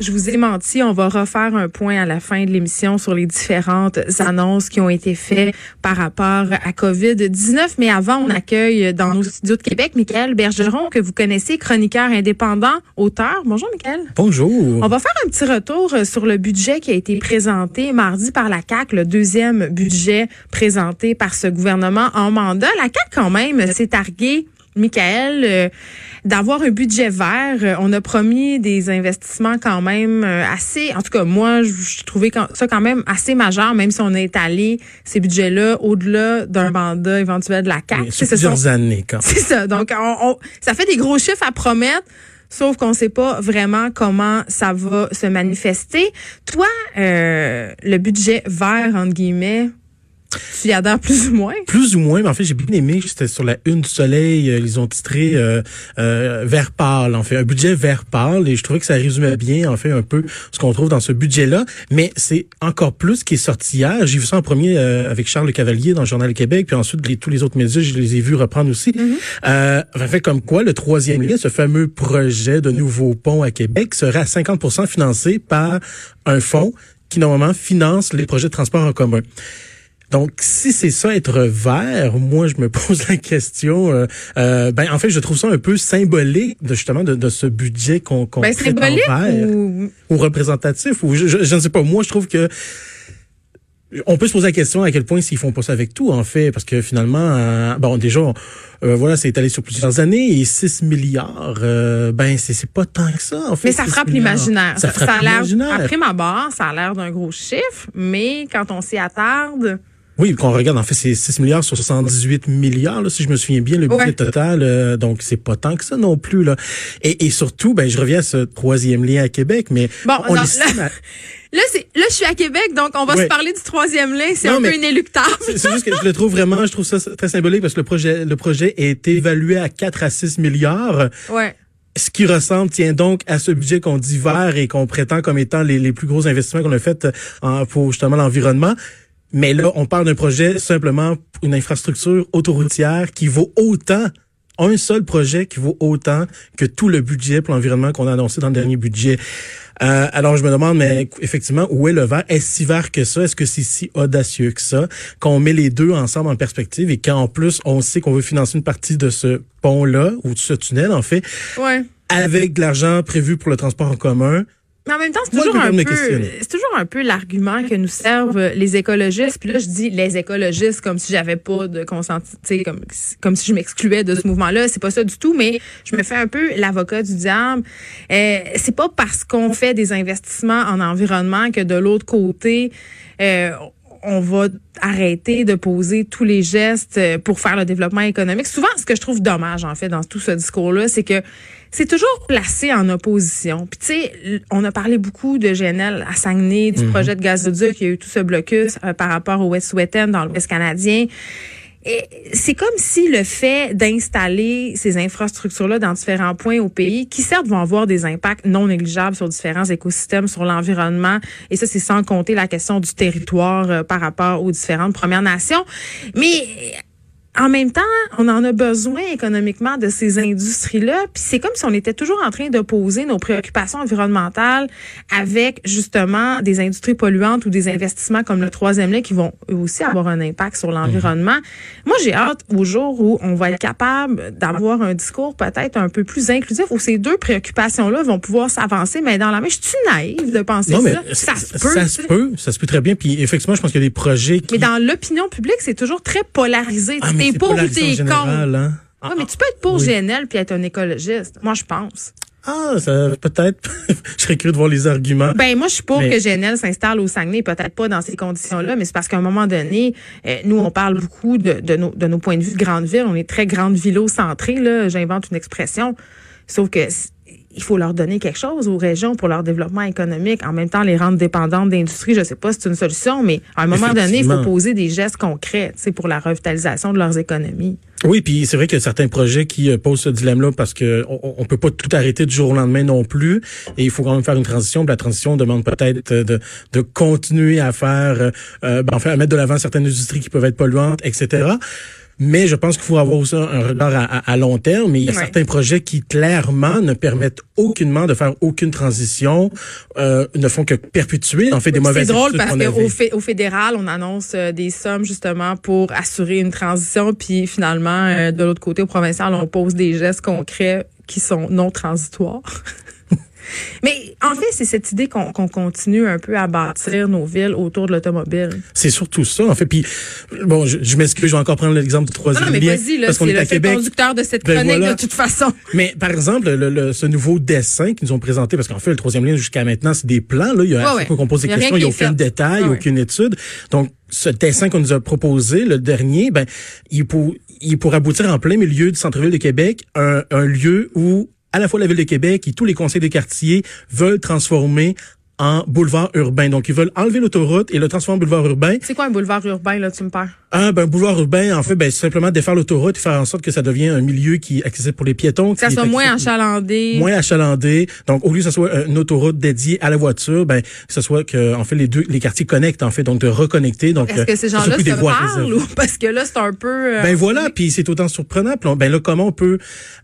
Je vous ai menti, on va refaire un point à la fin de l'émission sur les différentes annonces qui ont été faites par rapport à COVID-19. Mais avant, on accueille dans nos studios de Québec Michael Bergeron, que vous connaissez, chroniqueur indépendant, auteur. Bonjour Michael. Bonjour. On va faire un petit retour sur le budget qui a été présenté mardi par la CAC, le deuxième budget présenté par ce gouvernement en mandat. La CAC quand même s'est targuée Michael, euh, d'avoir un budget vert. On a promis des investissements quand même euh, assez, en tout cas moi, je, trouvais ça quand même assez majeur, même si on est allé ces budgets-là au-delà d'un mandat éventuel de la CAQ. C'est plusieurs années quand C'est ça. Donc, on, ça fait des gros chiffres à promettre. Sauf qu'on ne sait pas vraiment comment ça va se manifester. Toi, euh, le budget vert, entre guillemets, tu y adhères plus ou moins? Plus ou moins, mais en fait, j'ai bien aimé. C'était sur la Une du Soleil. Euh, ils ont titré euh, euh, Vert pâle, en fait. Un budget vert pâle. Et je trouvais que ça résumait bien, en fait, un peu ce qu'on trouve dans ce budget-là. Mais c'est encore plus qui est sorti hier. J'ai vu ça en premier euh, avec Charles Le Cavalier dans le Journal du Québec. Puis ensuite, les, tous les autres médias, je les ai vus reprendre aussi. Mm-hmm. en fait, comme quoi, le troisième lien, ce fameux projet de nouveau pont à Québec, serait à 50 financé par un fonds qui, normalement, finance les projets de transport en commun. Donc, si c'est ça être vert, moi je me pose la question. Euh, euh, ben en fait, je trouve ça un peu symbolique de justement de, de ce budget qu'on qu'on ben, vert, ou... ou... représentatif. Ou je, je, ne sais pas. Moi, je trouve que on peut se poser la question à quel point s'ils font pas ça avec tout en fait, parce que finalement, euh, bon déjà. Euh, voilà, c'est étalé sur plusieurs années et 6 milliards, euh, ben c'est pas tant que ça en fait. Mais ça frappe l'imaginaire. Ça, frappe l'imaginaire. Après ma barre, ça a l'air d'un gros chiffre, mais quand on s'y attarde, oui, qu'on regarde, en fait, c'est 6 milliards sur 78 milliards, là, si je me souviens bien, le budget total. Euh, donc, c'est pas tant que ça non plus. Là. Et, et surtout, ben, je reviens à ce troisième lien à Québec, mais bon, on non, là, là, c'est, là, je suis à Québec, donc on va se parler du troisième lien. C'est un peu inéluctable. C'est juste que je le trouve vraiment, je trouve ça très symbolique parce que le projet, le projet est évalué à 4 à 6 milliards. Ouais ce qui ressemble, tient donc à ce budget qu'on dit vert et qu'on prétend comme étant les, les plus gros investissements qu'on a fait euh, pour justement l'environnement. Mais là, on parle d'un projet simplement une infrastructure autoroutière qui vaut autant un seul projet qui vaut autant que tout le budget pour l'environnement qu'on a annoncé dans le dernier budget. Euh, alors, je me demande, mais effectivement, où est le vert? Est-ce si vert que ça? Est-ce que c'est si audacieux que ça? Qu'on met les deux ensemble en perspective et qu'en plus, on sait qu'on veut financer une partie de ce pont-là, ou de ce tunnel, en fait, ouais. avec de l'argent prévu pour le transport en commun, mais en même temps, c'est toujours, un peu, c'est toujours un peu l'argument que nous servent les écologistes. Puis là, je dis les écologistes comme si j'avais pas de consenti, comme, comme si je m'excluais de ce mouvement-là. C'est pas ça du tout, mais je me fais un peu l'avocat du diable. Euh, c'est pas parce qu'on fait des investissements en environnement que de l'autre côté, euh, on va arrêter de poser tous les gestes pour faire le développement économique. Souvent, ce que je trouve dommage, en fait, dans tout ce discours-là, c'est que c'est toujours placé en opposition. Puis tu sais, on a parlé beaucoup de GNL à Saguenay, du mhm. projet de gazoduc, il y a eu tout ce blocus euh, par rapport au West Wet'en dans l'Ouest canadien. C'est comme si le fait d'installer ces infrastructures-là dans différents points au pays, qui certes vont avoir des impacts non négligeables sur différents écosystèmes, sur l'environnement, et ça c'est sans compter la question du territoire euh, par rapport aux différentes Premières Nations, mais en même temps, on en a besoin économiquement de ces industries-là. Puis c'est comme si on était toujours en train d'opposer nos préoccupations environnementales avec justement des industries polluantes ou des investissements comme le troisième lien qui vont eux aussi avoir un impact sur l'environnement. Moi, j'ai hâte au jour où on va être capable d'avoir un discours peut-être un peu plus inclusif où ces deux préoccupations-là vont pouvoir s'avancer, mais dans la main, je suis naïve de penser non, mais ça. Ça se peut. Ça se peut, ça se peut très bien. Puis effectivement, je pense qu'il y a des projets qui... Mais dans l'opinion publique, c'est toujours très polarisé. Ah, t'es pour ou t'es contre? Hein? Ah, mais tu peux être pour GNL puis être un écologiste. Moi, je pense. Ah, ça peut-être. je serais curieux de voir les arguments. Ben moi, je suis pour que GNL s'installe au Saguenay, peut-être pas dans ces conditions-là, mais c'est parce qu'à un moment donné, euh, nous, on parle beaucoup de, de, nos, de nos points de vue de grande ville. On est très grande villo centré là. J'invente une expression. Sauf que il faut leur donner quelque chose aux régions pour leur développement économique. En même temps, les rendre dépendantes d'industrie, je sais pas si c'est une solution, mais à un moment donné, il faut poser des gestes concrets pour la revitalisation de leurs économies. Oui, puis c'est vrai qu'il y a certains projets qui euh, posent ce dilemme-là parce que on, peut pas tout arrêter du jour au lendemain non plus, et il faut quand même faire une transition. la transition demande peut-être de, de continuer à faire, euh, euh ben, à mettre de l'avant certaines industries qui peuvent être polluantes, etc. Mais je pense qu'il faut avoir aussi un regard à, long terme. Mais il y a certains projets qui clairement ne permettent aucunement de faire aucune transition, euh, ne font que perpétuer en fait des mauvaises. C'est drôle parce qu'au au fédéral, on annonce euh, des sommes justement pour assurer une transition, puis finalement euh, de l'autre côté au provincial, on pose des gestes concrets qui sont non transitoires. Mais en fait, c'est cette idée qu'on continue un peu à bâtir nos villes autour de l'automobile. C'est surtout ça, en fait. Puis, bon, je, je m'excuse, je vais encore prendre l'exemple du troisième non, mais vas-y, là, c'est le Québec. conducteur de cette ben chronique, de toute façon. Mais, par exemple, le, ce nouveau dessin qu'ils nous ont présenté, parce qu'en fait, le troisième lien, jusqu'à maintenant, c'est des plans, là. Il y a ouais, qu'on pose des questions, il n'y a aucun détail, aucune étude. Donc, ce dessin qu'on nous a proposé, le dernier, ben, il pour, il pour aboutir en plein milieu du centre-ville de Québec, un, un lieu où à la fois la Ville de Québec et tous les conseils des quartiers veulent transformer en boulevard urbain. Donc, ils veulent enlever l'autoroute et le transformer en boulevard urbain. C'est quoi un boulevard urbain, là, tu me parles? Ah, ben, un boulevard urbain, en fait, ben, simplement défaire l'autoroute et faire en sorte que ça devienne un milieu qui est accessible pour les piétons. Que ça soit moins achalandé. Moins achalandé. Donc, au lieu que ce soit une autoroute dédiée à la voiture, ben, que ce soit que, en fait, les deux, les quartiers connectent, en fait, donc de reconnecter. Donc, est-ce que ces gens-là se parlent ou? Parce que là, c'est un peu. Euh, ben voilà, puis c'est autant surprenant. ben là, comment on peut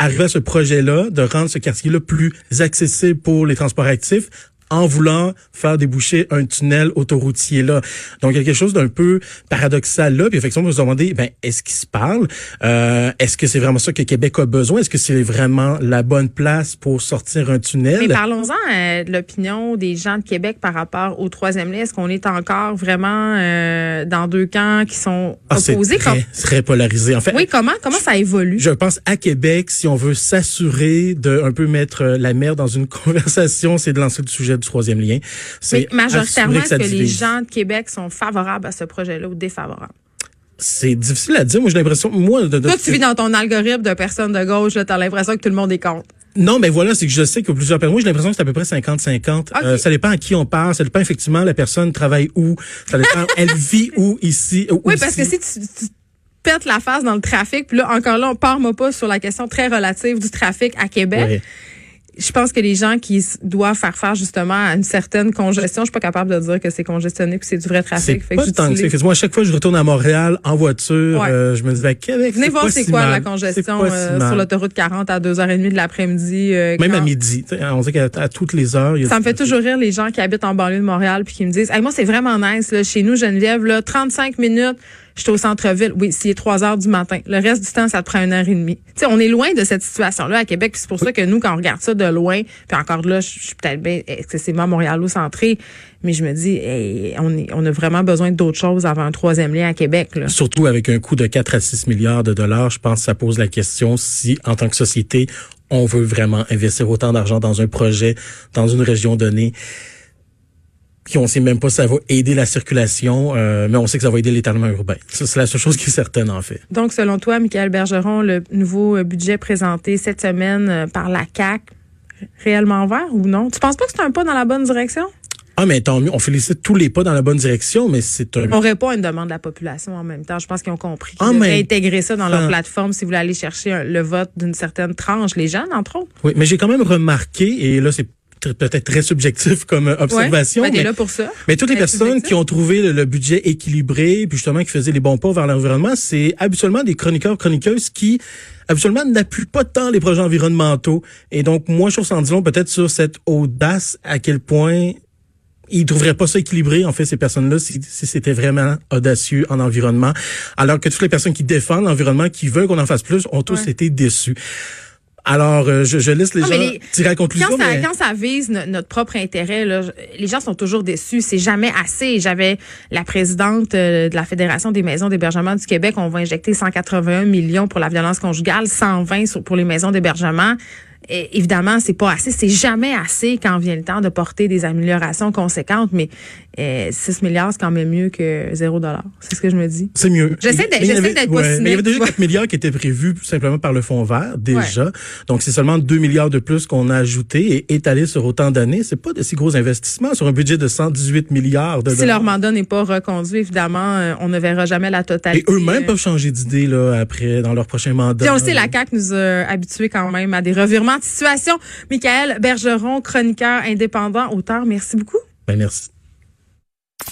arriver à ce projet-là de rendre ce quartier-là plus accessible pour les transports actifs en voulant faire déboucher un tunnel autoroutier là. Donc il y a quelque chose d'un peu paradoxal là. Puis effectivement, on se demander, ben est-ce qu'il se parle? Euh, Est-ce que c'est vraiment ça que Québec a besoin? Est-ce que c'est vraiment la bonne place pour sortir un tunnel? Mais parlons-en euh, de l'opinion des gens de Québec par rapport au troisième lien. Est-ce qu'on est encore vraiment euh, dans deux camps qui sont ah, opposés? très, très polarisé. En fait, oui. Comment comment ça évolue? Je pense à Québec, si on veut s'assurer de un peu mettre la mer dans une conversation, c'est de lancer le sujet troisième lien. Mais majoritairement, est-ce que les gens de Québec sont favorables à ce projet-là ou défavorables? C'est difficile à dire. Moi, j'ai l'impression, moi, de, Toi, tu vis dans ton algorithme de personnes de gauche, tu as l'impression que tout le monde est contre. Non, mais voilà, c'est que je sais que plusieurs personnes, moi j'ai l'impression que c'est à peu près 50-50. Euh, ça dépend à qui on parle, ça dépend effectivement la personne travaille où, ça dépend elle vit où ici. oui, parce que si tu, tu pètes la face dans le trafic, puis là encore là on part moi pas sur la question très relative du trafic à Québec je pense que les gens qui doivent faire face justement à une certaine congestion, je suis pas capable de dire que c'est congestionné que c'est du vrai trafic. C'est pas du temps que Moi, à chaque fois que je retourne à Montréal en voiture, euh, je me dis, ben, Québec, Venez voir c'est quoi la congestion euh, sur l'autoroute 40 à 2h30 de l'après-midi. Euh, Même à midi. On dit qu'à toutes les heures. ça me fait toujours rire les gens qui habitent en banlieue de Montréal puis qui me disent, hey, moi, c'est vraiment nice. Là, chez nous, Geneviève, là, 35 minutes je suis au centre-ville. Oui, s'il est 3 heures du matin. Le reste du temps, ça te prend une heure et demie. Tu sais, on est loin de cette situation-là à Québec. C'est pour ça que nous, quand on regarde ça de loin, puis encore là, je suis peut-être bien excessivement montréalo-centré, mais je me dis, on, est, on a vraiment besoin d'autres choses avant un troisième lien à Québec. Là. Surtout avec un coût de 4 à 6 milliards de dollars, je pense que ça pose la question si, en tant que société, on veut vraiment investir autant d'argent dans un projet, dans une région donnée puis on sait même pas si ça va aider la circulation, euh, mais on sait que ça va aider l'étalement urbain. c'est la seule chose qui est certaine, en fait. Donc, selon toi, Michael Bergeron, le nouveau euh, budget présenté cette semaine euh, par la CAC, réellement vert ou non? Tu penses pas que c'est un pas dans la bonne direction? Ah, mais tant mieux. On félicite tous les pas dans la bonne direction, mais c'est un... On répond à une demande de la population en même temps. Je pense qu'ils ont compris qu'ils devaient intégrer ça dans leur plateforme si vous voulez aller chercher le vote d'une certaine tranche, les jeunes, entre autres. Oui, mais j'ai quand même remarqué, et là, c'est peut-être très subjectif comme euh, observation. Ouais, ben, mais, là pour ça. Mais toutes les personnes qui ont trouvé le, budget équilibré, puis justement qui faisaient les bons pas vers l'environnement, c'est habituellement des chroniqueurs, chroniqueuses qui habituellement n'appuient pas tant les projets environnementaux. Et donc, moi, je trouve ça en disant peut-être sur cette audace, à quel point ils trouveraient pas ça équilibré, en fait, ces personnes-là, si, c'était vraiment audacieux en environnement. Alors que toutes les personnes qui défendent l'environnement, qui veulent qu'on en fasse plus, ont tous été déçus. Alors, euh, je, je, laisse les gens tirer à conclusion. Quand, ça, quand ça vise notre propre intérêt, là, les gens sont toujours déçus. C'est jamais assez. J'avais la présidente euh, de la Fédération des maisons d'hébergement du Québec. On va injecter 181 millions pour la violence conjugale, 120 pour les maisons d'hébergement évidemment, c'est pas assez. C'est jamais assez quand vient le temps de porter des améliorations conséquentes, mais 6 euh, milliards, c'est quand même mieux que 0 dollar. C'est ce que je me dis. C'est mieux. J'essaie d'être ouais, Il y avait déjà 4 milliards qui étaient prévus simplement par le fonds vert, déjà. Donc, c'est seulement 2 milliards de plus qu'on a ajouté et étalé sur autant d'années. C'est pas de si gros investissements sur un budget de 118 milliards de dollars. Si leur mandat n'est pas reconduit, évidemment, euh, on ne verra jamais la totalité. Et eux-mêmes peuvent changer d'idée, là, après, dans leur prochain mandat. Puis on sait, la CAQ nous a habitués quand même à des revirements de situation. Michael Bergeron, chroniqueur indépendant, auteur, merci beaucoup. Ben, merci.